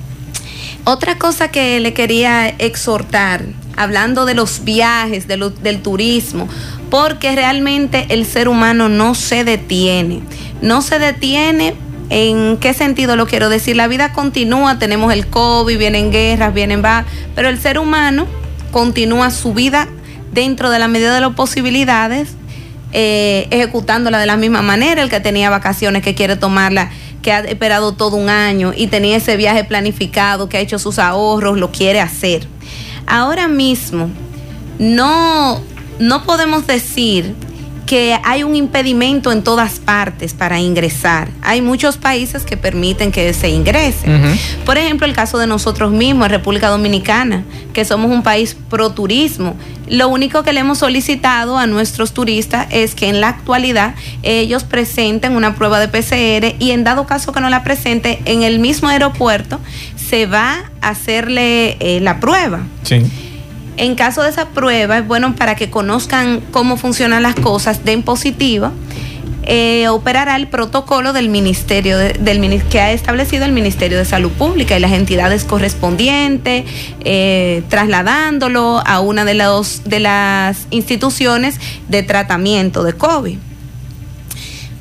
L: Otra cosa que le quería exhortar, hablando de los viajes, del turismo, porque realmente el ser humano no se detiene. No se detiene. ¿En qué sentido lo quiero decir? La vida continúa, tenemos el COVID, vienen guerras, vienen va, pero el ser humano continúa su vida dentro de la medida de las posibilidades, eh, ejecutándola de la misma manera. El que tenía vacaciones, que quiere tomarla, que ha esperado todo un año y tenía ese viaje planificado, que ha hecho sus ahorros, lo quiere hacer. Ahora mismo, no, no podemos decir que hay un impedimento en todas partes para ingresar. Hay muchos países que permiten que se ingrese. Por ejemplo, el caso de nosotros mismos, en República Dominicana, que somos un país pro turismo. Lo único que le hemos solicitado a nuestros turistas es que en la actualidad ellos presenten una prueba de PCR y en dado caso que no la presente, en el mismo aeropuerto se va a hacerle eh, la prueba.
A: Sí.
L: En caso de esa prueba, es bueno para que conozcan cómo funcionan las cosas, den positiva, eh, operará el protocolo del ministerio de- del que ha establecido el Ministerio de Salud Pública y las entidades correspondientes, eh, trasladándolo a una de, los, de las instituciones de tratamiento de COVID.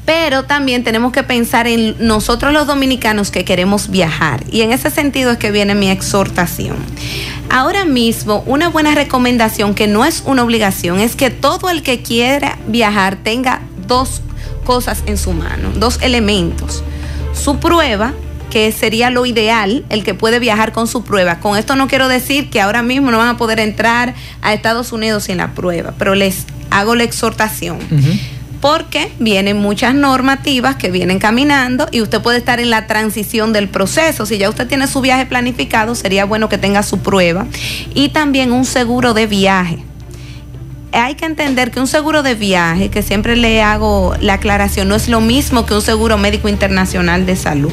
L: Pero también tenemos que pensar en nosotros los dominicanos que queremos viajar. Y en ese sentido es que viene mi exhortación. Ahora mismo, una buena recomendación que no es una obligación es que todo el que quiera viajar tenga dos cosas en su mano, dos elementos. Su prueba, que sería lo ideal, el que puede viajar con su prueba. Con esto no quiero decir que ahora mismo no van a poder entrar a Estados Unidos sin la prueba, pero les hago la exhortación porque vienen muchas normativas que vienen caminando y usted puede estar en la transición del proceso. Si ya usted tiene su viaje planificado, sería bueno que tenga su prueba y también un seguro de viaje. Hay que entender que un seguro de viaje, que siempre le hago la aclaración, no es lo mismo que un seguro médico internacional de salud.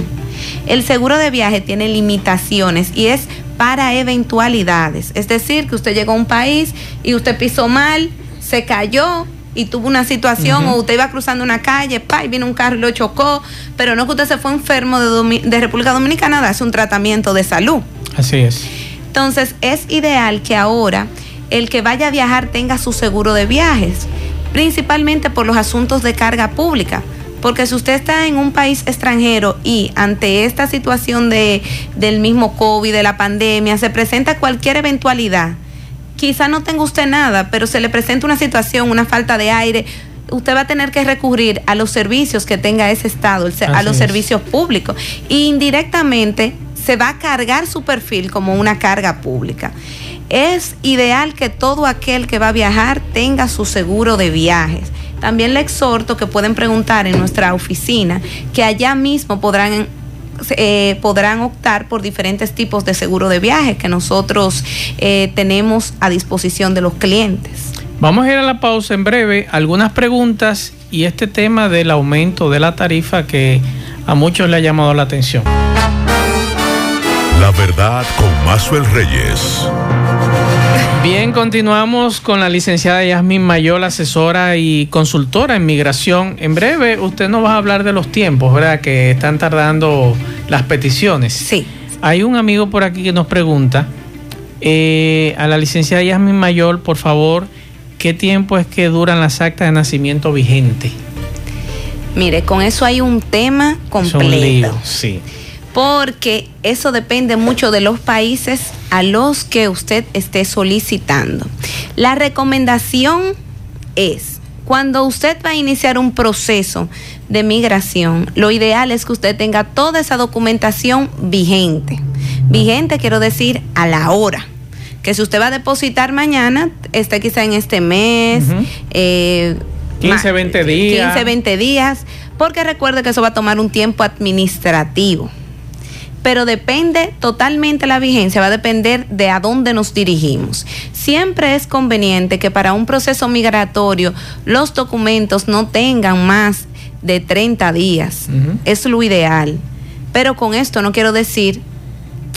L: El seguro de viaje tiene limitaciones y es para eventualidades. Es decir, que usted llegó a un país y usted pisó mal, se cayó, y tuvo una situación o usted iba cruzando una calle, pa, y vino un carro y lo chocó, pero no que usted se fue enfermo de, Domi- de República Dominicana darse un tratamiento de salud.
A: Así es.
L: Entonces es ideal que ahora el que vaya a viajar tenga su seguro de viajes, principalmente por los asuntos de carga pública. Porque si usted está en un país extranjero y ante esta situación de, del mismo COVID, de la pandemia, se presenta cualquier eventualidad, quizá no tenga usted nada, pero se le presenta una situación, una falta de aire, usted va a tener que recurrir a los servicios que tenga ese estado, a los
A: es.
L: servicios públicos. Y indirectamente se va a cargar su perfil como una carga pública. Es ideal que todo aquel que va a viajar tenga su seguro de viajes. También le exhorto que pueden preguntar en nuestra oficina, que allá mismo podrán eh, podrán optar por diferentes tipos de seguro de viaje que nosotros eh, tenemos a disposición de los clientes.
A: Vamos a ir a la pausa en breve. Algunas preguntas y este tema del aumento de la tarifa que a muchos le ha llamado la atención.
G: La verdad con Mazuel Reyes.
A: Bien, continuamos con la licenciada Yasmin Mayol, asesora y consultora en migración. En breve, usted nos va a hablar de los tiempos, ¿verdad? Que están tardando las peticiones.
L: Sí.
A: Hay un amigo por aquí que nos pregunta eh, a la licenciada Yasmin Mayol, por favor, ¿qué tiempo es que duran las actas de nacimiento vigente?
L: Mire, con eso hay un tema
A: Es un
L: completo.
A: lío, sí.
L: Porque eso depende mucho de los países a los que usted esté solicitando. La recomendación es, cuando usted va a iniciar un proceso de migración, lo ideal es que usted tenga toda esa documentación vigente. Vigente quiero decir a la hora. Que si usted va a depositar mañana, esté quizá en este mes,
A: Ujú.
L: eh,
A: 15,
L: ma-
A: 20 días.
L: 15, 20 días, porque recuerde que eso va a tomar un tiempo administrativo. Pero depende totalmente la vigencia, va a depender de a dónde nos dirigimos. Siempre es conveniente que para un proceso migratorio los documentos no tengan más de 30 días. Es lo ideal. Pero con esto no quiero decir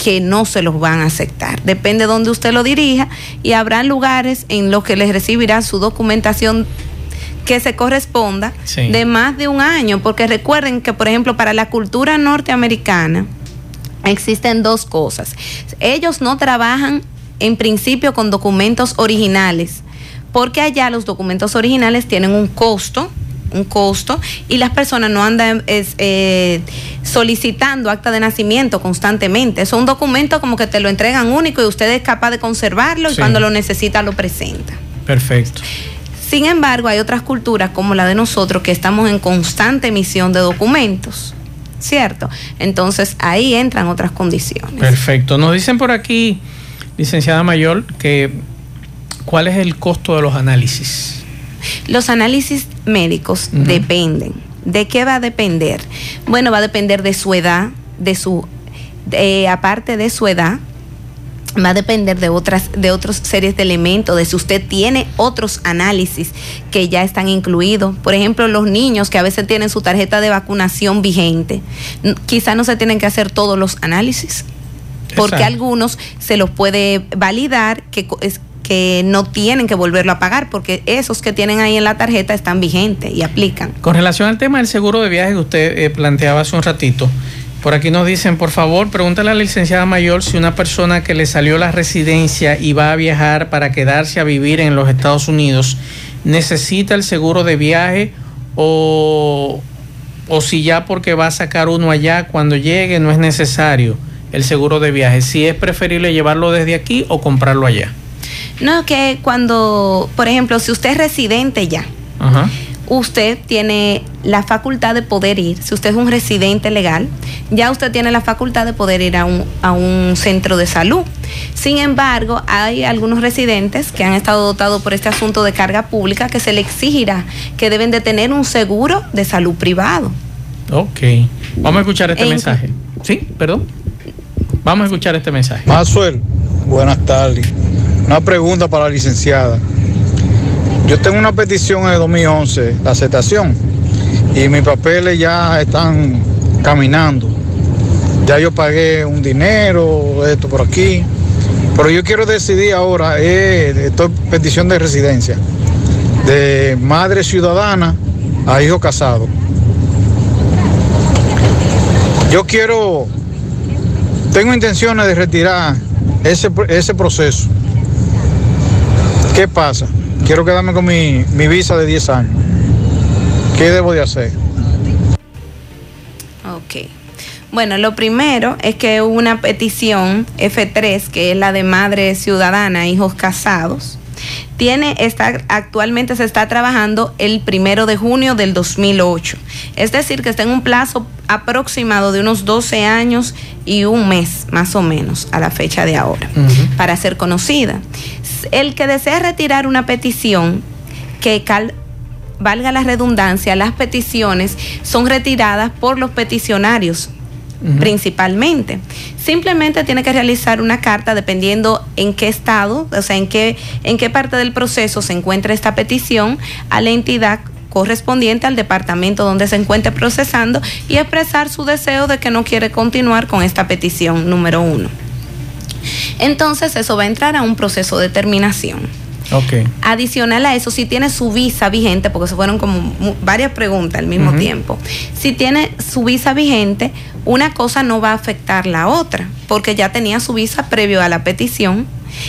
L: que no se los van a aceptar. Depende de dónde usted lo dirija y habrá lugares en los que les recibirá su documentación que se corresponda de más de un año, porque recuerden que, por ejemplo, para la cultura norteamericana existen dos cosas. Ellos no trabajan en principio con documentos originales, porque allá los documentos originales tienen un costo un costo y las personas no andan eh, solicitando acta de nacimiento constantemente. Es un documento como que te lo entregan único y usted es capaz de conservarlo y cuando lo necesita lo presenta.
A: Perfecto.
L: Sin embargo, hay otras culturas como la de nosotros que estamos en constante emisión de documentos. ¿Cierto? Entonces ahí entran otras condiciones.
A: Perfecto. Nos dicen por aquí, licenciada Mayor, que cuál es el costo de los análisis.
L: Los análisis médicos dependen. ¿De qué va a depender? Bueno, va a depender de su edad, de su, aparte de su edad, va a depender de otras de otras series de elementos, de si usted tiene otros análisis que ya están incluidos. Por ejemplo, los niños que a veces tienen su tarjeta de vacunación vigente, quizá no se tienen que hacer todos los análisis, porque algunos se los puede validar que es que no tienen que volverlo a pagar porque esos que tienen ahí en la tarjeta están vigentes y aplican.
A: Con relación al tema del seguro de viaje que usted eh, planteaba hace un ratito, por aquí nos dicen, por favor, pregúntale a la licenciada mayor si una persona que le salió la residencia y va a viajar para quedarse a vivir en los Estados Unidos necesita el seguro de viaje o, o si ya porque va a sacar uno allá cuando llegue no es necesario el seguro de viaje, si es preferible llevarlo desde aquí o comprarlo allá.
L: No, que cuando, por ejemplo, si usted es residente ya, usted tiene la facultad de poder ir, si usted es un residente legal, ya usted tiene la facultad de poder ir a un, a un centro de salud. Sin embargo, hay algunos residentes que han estado dotados por este asunto de carga pública que se le exigirá que deben de tener un seguro de salud privado.
A: Ok, vamos a escuchar este mensaje. Sí, perdón. Vamos a escuchar este mensaje.
N: Masuel, buenas tardes. Una pregunta para la licenciada. Yo tengo una petición el 2011, la aceptación, y mis papeles ya están caminando. Ya yo pagué un dinero, esto por aquí, pero yo quiero decidir ahora, eh, esto petición de residencia, de madre ciudadana a hijo casado. Yo quiero, tengo intenciones de retirar ese, ese proceso ¿Qué pasa? Quiero quedarme con mi, visa de 10 años. ¿Qué debo de hacer?
L: Ok. Bueno, lo primero es que una petición F3, que es la de madre ciudadana, hijos casados, tiene está, actualmente se está trabajando el primero de junio del 2008. Es decir, que está en un plazo aproximado de unos 12 años y un mes, más o menos, a la fecha de ahora, para ser conocida. El que desea retirar una petición que valga la redundancia, las peticiones son retiradas por los peticionarios principalmente. Simplemente tiene que realizar una carta dependiendo en qué estado, o sea, en qué, en qué parte del proceso se encuentra esta petición a la entidad correspondiente al departamento donde se encuentre procesando y expresar su deseo de que no quiere continuar con esta petición número uno. Entonces eso va a entrar a un proceso de terminación.
A: Okay.
L: Adicional a eso, si tiene su visa vigente, porque se fueron como varias preguntas al mismo tiempo, si tiene su visa vigente, una cosa no va a afectar la otra, porque ya tenía su visa previo a la petición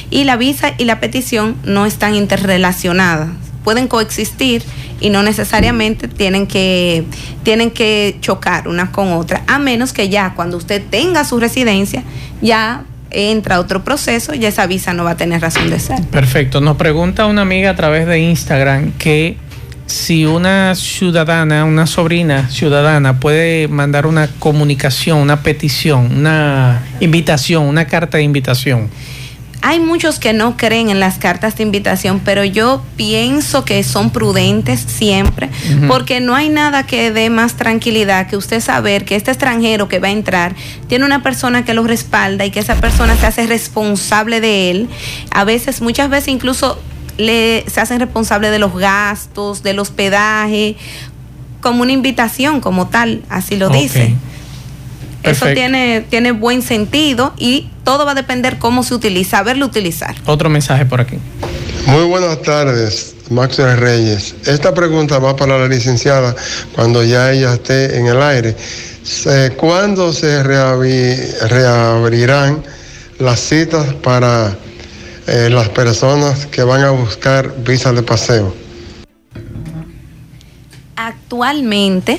L: y la visa y la petición no están interrelacionadas, pueden coexistir y no necesariamente tienen que, tienen que chocar unas con otras, a menos que ya cuando usted tenga su residencia, ya entra otro proceso y esa visa no va a tener razón de ser.
A: Perfecto. Nos pregunta una amiga a través de Instagram que si una ciudadana, una sobrina ciudadana puede mandar una comunicación, una petición, una invitación, una carta de invitación.
L: Hay muchos que no creen en las cartas de invitación, pero yo pienso que son prudentes siempre, porque no hay nada que dé más tranquilidad que usted saber que este extranjero que va a entrar tiene una persona que lo respalda y que esa persona se hace responsable de él. A veces, muchas veces incluso le, se hacen responsable de los gastos, del hospedaje, como una invitación como tal, así lo dice. Eso tiene, tiene buen sentido y todo va a depender cómo se utiliza, saberlo utilizar.
A: Otro mensaje por aquí.
O: Muy buenas tardes, Maxwell Reyes. Esta pregunta va para la licenciada cuando ya ella esté en el aire. ¿Cuándo se reabrirán las citas para eh, las personas que van a buscar visas de paseo?
L: Actualmente,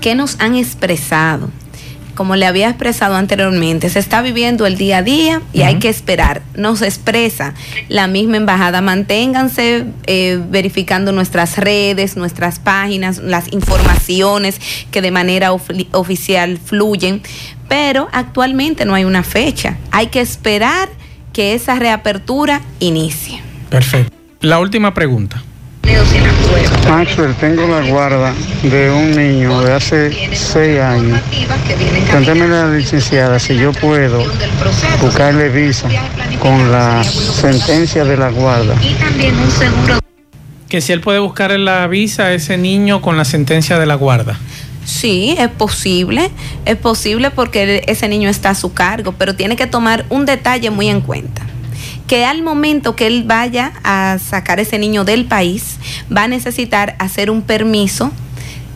L: ¿qué nos han expresado? Como le había expresado anteriormente, se está viviendo el día a día y hay que esperar. Nos expresa la misma embajada. Manténganse eh, verificando nuestras redes, nuestras páginas, las informaciones que de manera oficial fluyen, pero actualmente no hay una fecha. Hay que esperar que esa reapertura inicie.
A: Perfecto. La última pregunta.
P: Maxwell, tengo la guarda de un niño de hace seis años. Cuéntame la licenciada si yo puedo buscarle visa con la sentencia de la guarda.
A: Que si él puede buscar la visa a ese niño con la sentencia de la guarda.
L: Sí, es posible, es posible porque ese niño está a su cargo, pero tiene que tomar un detalle muy en cuenta que al momento que él vaya a sacar ese niño del país, va a necesitar hacer un permiso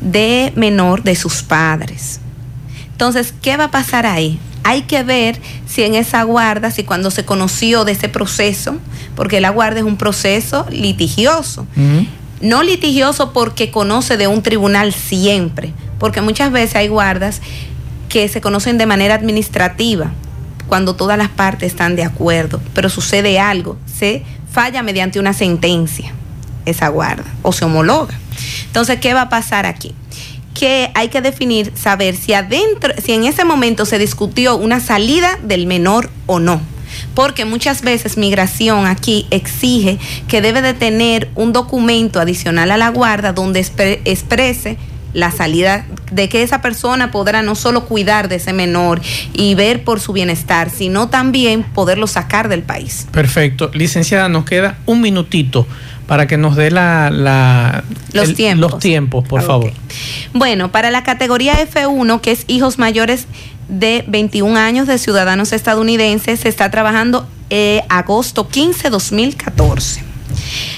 L: de menor de sus padres. Entonces, ¿qué va a pasar ahí? Hay que ver si en esa guarda, si cuando se conoció de ese proceso, porque la guarda es un proceso litigioso. No litigioso porque conoce de un tribunal siempre, porque muchas veces hay guardas que se conocen de manera administrativa cuando todas las partes están de acuerdo, pero sucede algo, se falla mediante una sentencia esa guarda o se homologa. Entonces, ¿qué va a pasar aquí? Que hay que definir, saber si adentro, si en ese momento se discutió una salida del menor o no porque muchas veces migración aquí exige que debe de tener un documento adicional a la guarda donde exprese la salida de que esa persona podrá no solo cuidar de ese menor y ver por su bienestar, sino también poderlo sacar del país.
A: Perfecto. Licenciada, nos queda un minutito para que nos dé la,
L: los, tiempos.
A: los tiempos, por favor.
L: Bueno, para la categoría F1, que es hijos mayores de 21 años de ciudadanos estadounidenses, se está trabajando eh, agosto 15, 2014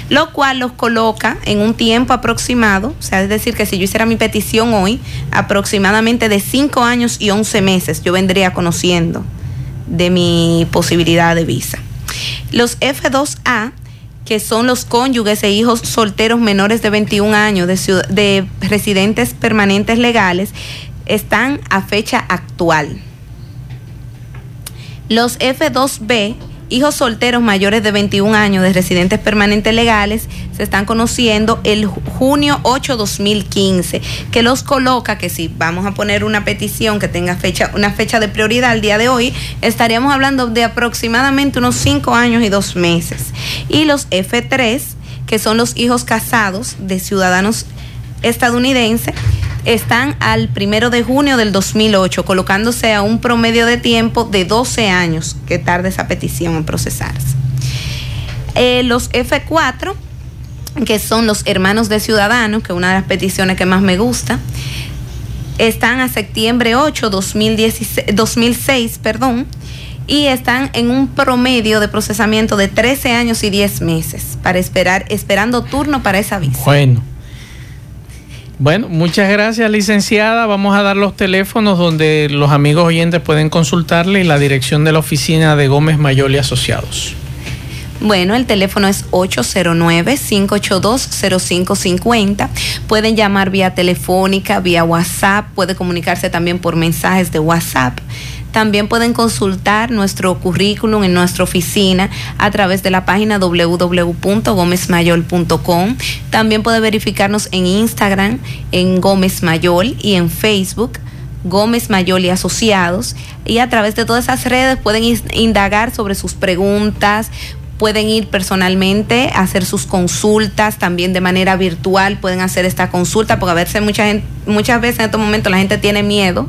L: lo cual los coloca en un tiempo aproximado, o sea, es decir, que si yo hiciera mi petición hoy, aproximadamente de 5 años y 11 meses yo vendría conociendo de mi posibilidad de visa. Los F2A, que son los cónyuges e hijos solteros menores de 21 años de, de residentes permanentes legales, están a fecha actual. Los F2B hijos solteros mayores de 21 años de residentes permanentes legales se están conociendo el junio 8 2015, que los coloca que si vamos a poner una petición que tenga fecha, una fecha de prioridad al día de hoy, estaríamos hablando de aproximadamente unos 5 años y 2 meses. Y los F3, que son los hijos casados de ciudadanos estadounidenses, están al primero de junio del 2008, colocándose a un promedio de tiempo de 12 años que tarda esa petición en procesarse. Eh, los F4, que son los hermanos de ciudadanos, que es una de las peticiones que más me gusta, están a septiembre 8, 2016, 2006, perdón, y están en un promedio de procesamiento de 13 años y 10 meses para esperar, esperando turno para esa visa.
A: Bueno. Bueno, muchas gracias, licenciada. Vamos a dar los teléfonos donde los amigos oyentes pueden consultarle y la dirección de la oficina de Gómez Mayol Asociados.
L: Bueno, el teléfono es 809-582-0550. Pueden llamar vía telefónica, vía WhatsApp, puede comunicarse también por mensajes de WhatsApp. También pueden consultar nuestro currículum en nuestra oficina a través de la página www.gomezmayol.com. También puede verificarnos en Instagram, en Gómez Mayol y en Facebook Gómez Mayol y Asociados. Y a través de todas esas redes pueden indagar sobre sus preguntas, pueden ir personalmente a hacer sus consultas, también de manera virtual pueden hacer esta consulta, porque a veces mucha gente, muchas veces en estos momentos la gente tiene miedo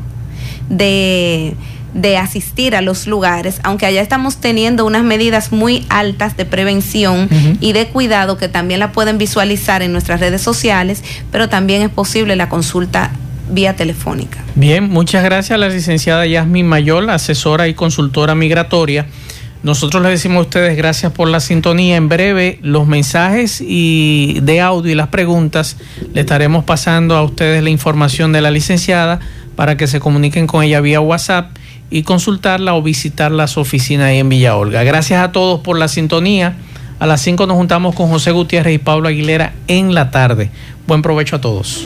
L: de, de asistir a los lugares, aunque allá estamos teniendo unas medidas muy altas de prevención y de cuidado que también la pueden visualizar en nuestras redes sociales, pero también es posible la consulta vía telefónica.
A: Bien, muchas gracias a la licenciada Yasmin Mayol, asesora y consultora migratoria. Nosotros les decimos a ustedes gracias por la sintonía. En breve, los mensajes y de audio y las preguntas le estaremos pasando a ustedes la información de la licenciada para que se comuniquen con ella vía WhatsApp y consultarla o visitar las oficinas ahí en Villa Olga. Gracias a todos por la sintonía. A las 5 nos juntamos con José Gutiérrez y Pablo Aguilera en la tarde. Buen provecho a todos.